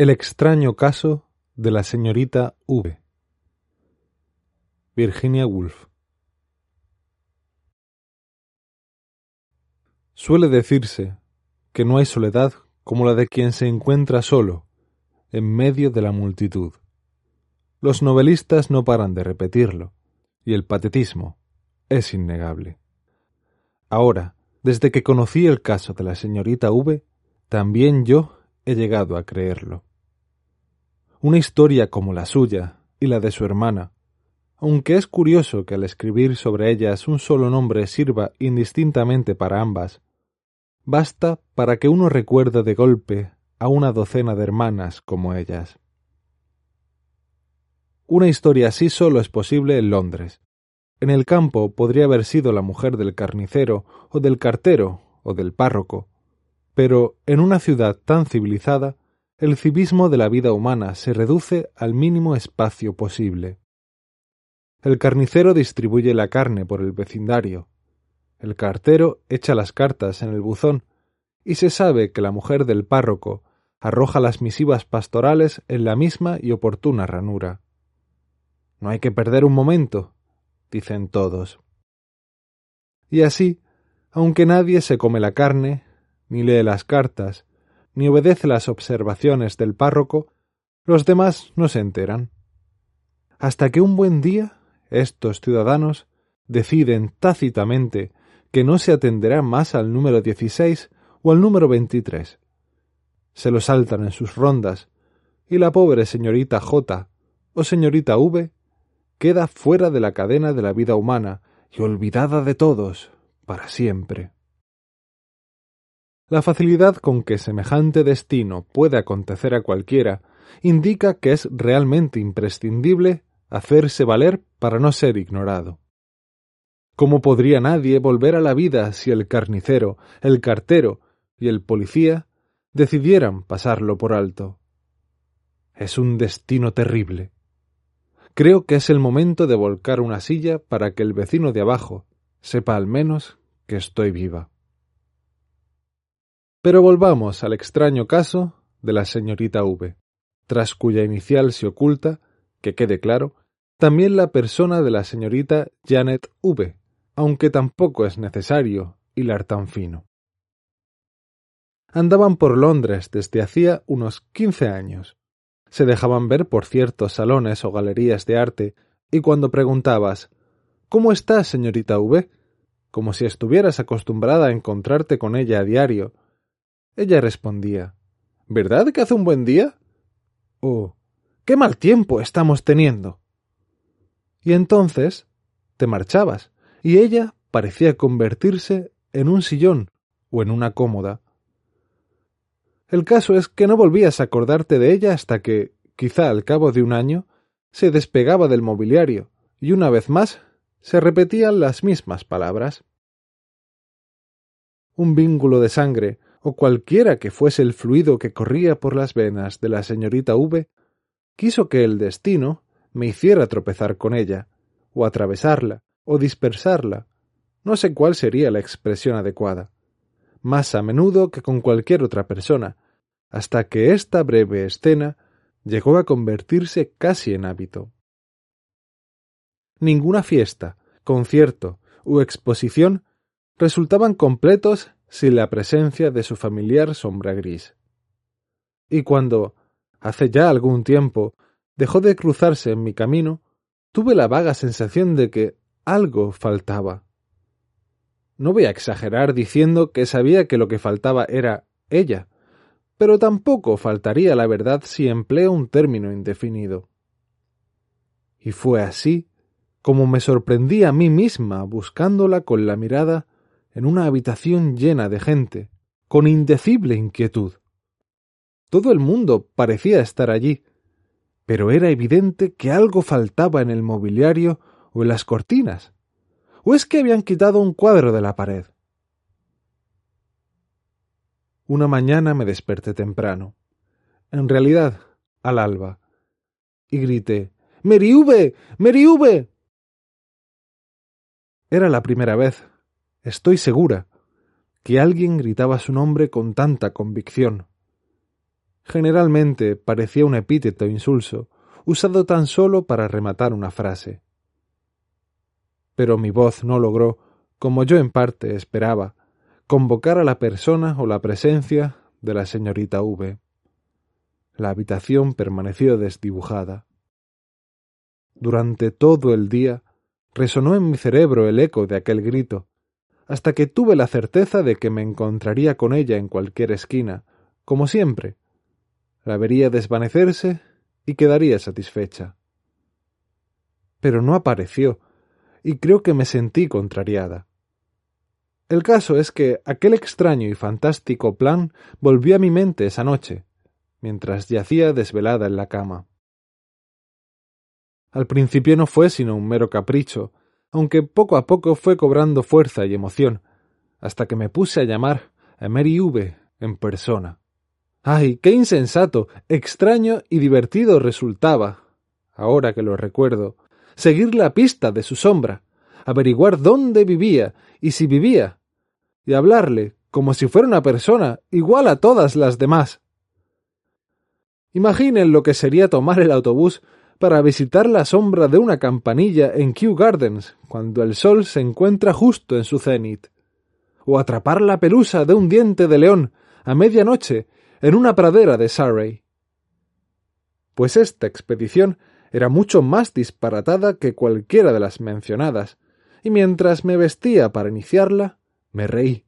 El extraño caso de la señorita V. Virginia Woolf. Suele decirse que no hay soledad como la de quien se encuentra solo, en medio de la multitud. Los novelistas no paran de repetirlo, y el patetismo es innegable. Ahora, desde que conocí el caso de la señorita V, también yo he llegado a creerlo. Una historia como la suya y la de su hermana, aunque es curioso que al escribir sobre ellas un solo nombre sirva indistintamente para ambas, basta para que uno recuerde de golpe a una docena de hermanas como ellas. Una historia así solo es posible en Londres. En el campo podría haber sido la mujer del carnicero, o del cartero, o del párroco. Pero en una ciudad tan civilizada, el civismo de la vida humana se reduce al mínimo espacio posible. El carnicero distribuye la carne por el vecindario. El cartero echa las cartas en el buzón y se sabe que la mujer del párroco arroja las misivas pastorales en la misma y oportuna ranura. No hay que perder un momento, dicen todos. Y así, aunque nadie se come la carne, ni lee las cartas, ni obedece las observaciones del párroco, los demás no se enteran. Hasta que un buen día estos ciudadanos deciden tácitamente que no se atenderá más al número dieciséis o al número veintitrés. Se lo saltan en sus rondas, y la pobre señorita J o señorita V queda fuera de la cadena de la vida humana y olvidada de todos para siempre. La facilidad con que semejante destino puede acontecer a cualquiera indica que es realmente imprescindible hacerse valer para no ser ignorado. ¿Cómo podría nadie volver a la vida si el carnicero, el cartero y el policía decidieran pasarlo por alto? Es un destino terrible. Creo que es el momento de volcar una silla para que el vecino de abajo sepa al menos que estoy viva. Pero volvamos al extraño caso de la señorita V, tras cuya inicial se oculta, que quede claro, también la persona de la señorita Janet V, aunque tampoco es necesario hilar tan fino. Andaban por Londres desde hacía unos quince años, se dejaban ver por ciertos salones o galerías de arte, y cuando preguntabas ¿Cómo estás, señorita V? como si estuvieras acostumbrada a encontrarte con ella a diario, ella respondía ¿Verdad que hace un buen día? o ¿Qué mal tiempo estamos teniendo? Y entonces te marchabas, y ella parecía convertirse en un sillón o en una cómoda, el caso es que no volvías a acordarte de ella hasta que, quizá al cabo de un año, se despegaba del mobiliario, y una vez más se repetían las mismas palabras. Un vínculo de sangre, o cualquiera que fuese el fluido que corría por las venas de la señorita V, quiso que el destino me hiciera tropezar con ella, o atravesarla, o dispersarla. No sé cuál sería la expresión adecuada más a menudo que con cualquier otra persona, hasta que esta breve escena llegó a convertirse casi en hábito. Ninguna fiesta, concierto u exposición resultaban completos sin la presencia de su familiar sombra gris. Y cuando, hace ya algún tiempo, dejó de cruzarse en mi camino, tuve la vaga sensación de que algo faltaba. No voy a exagerar diciendo que sabía que lo que faltaba era ella, pero tampoco faltaría la verdad si empleo un término indefinido. Y fue así como me sorprendí a mí misma buscándola con la mirada en una habitación llena de gente, con indecible inquietud. Todo el mundo parecía estar allí, pero era evidente que algo faltaba en el mobiliario o en las cortinas. ¿O es que habían quitado un cuadro de la pared? Una mañana me desperté temprano, en realidad al alba, y grité ¡Meriube! ¡Meriube! Era la primera vez, estoy segura, que alguien gritaba su nombre con tanta convicción. Generalmente parecía un epíteto insulso, usado tan solo para rematar una frase. Pero mi voz no logró, como yo en parte esperaba, convocar a la persona o la presencia de la señorita V. La habitación permaneció desdibujada. Durante todo el día resonó en mi cerebro el eco de aquel grito, hasta que tuve la certeza de que me encontraría con ella en cualquier esquina, como siempre. La vería desvanecerse y quedaría satisfecha. Pero no apareció, y creo que me sentí contrariada. El caso es que aquel extraño y fantástico plan volvió a mi mente esa noche, mientras yacía desvelada en la cama. Al principio no fue sino un mero capricho, aunque poco a poco fue cobrando fuerza y emoción, hasta que me puse a llamar a Mary V en persona. ¡Ay, qué insensato, extraño y divertido resultaba, ahora que lo recuerdo, seguir la pista de su sombra, averiguar dónde vivía y si vivía, y hablarle como si fuera una persona igual a todas las demás. Imaginen lo que sería tomar el autobús para visitar la sombra de una campanilla en Kew Gardens cuando el sol se encuentra justo en su cenit, o atrapar la pelusa de un diente de león a medianoche en una pradera de Surrey. Pues esta expedición era mucho más disparatada que cualquiera de las mencionadas, y mientras me vestía para iniciarla, me reí.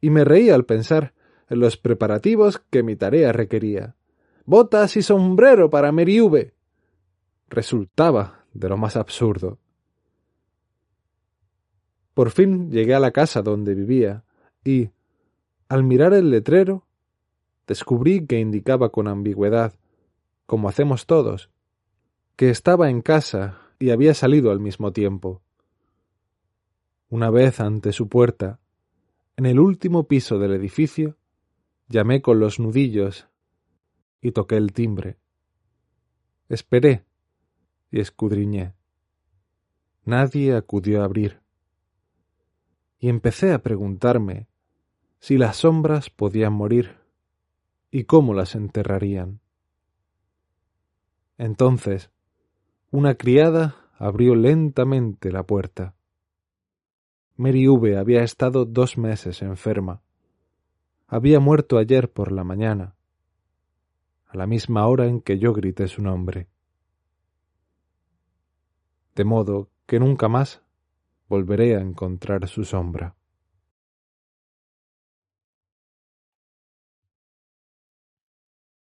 Y me reí al pensar en los preparativos que mi tarea requería. Botas y sombrero para Mary resultaba de lo más absurdo. Por fin llegué a la casa donde vivía y, al mirar el letrero, descubrí que indicaba con ambigüedad, como hacemos todos, que estaba en casa y había salido al mismo tiempo. Una vez ante su puerta, en el último piso del edificio, llamé con los nudillos y toqué el timbre. Esperé y escudriñé. Nadie acudió a abrir. Y empecé a preguntarme si las sombras podían morir y cómo las enterrarían. Entonces, una criada abrió lentamente la puerta. Mary V había estado dos meses enferma. Había muerto ayer por la mañana, a la misma hora en que yo grité su nombre de modo que nunca más volveré a encontrar su sombra.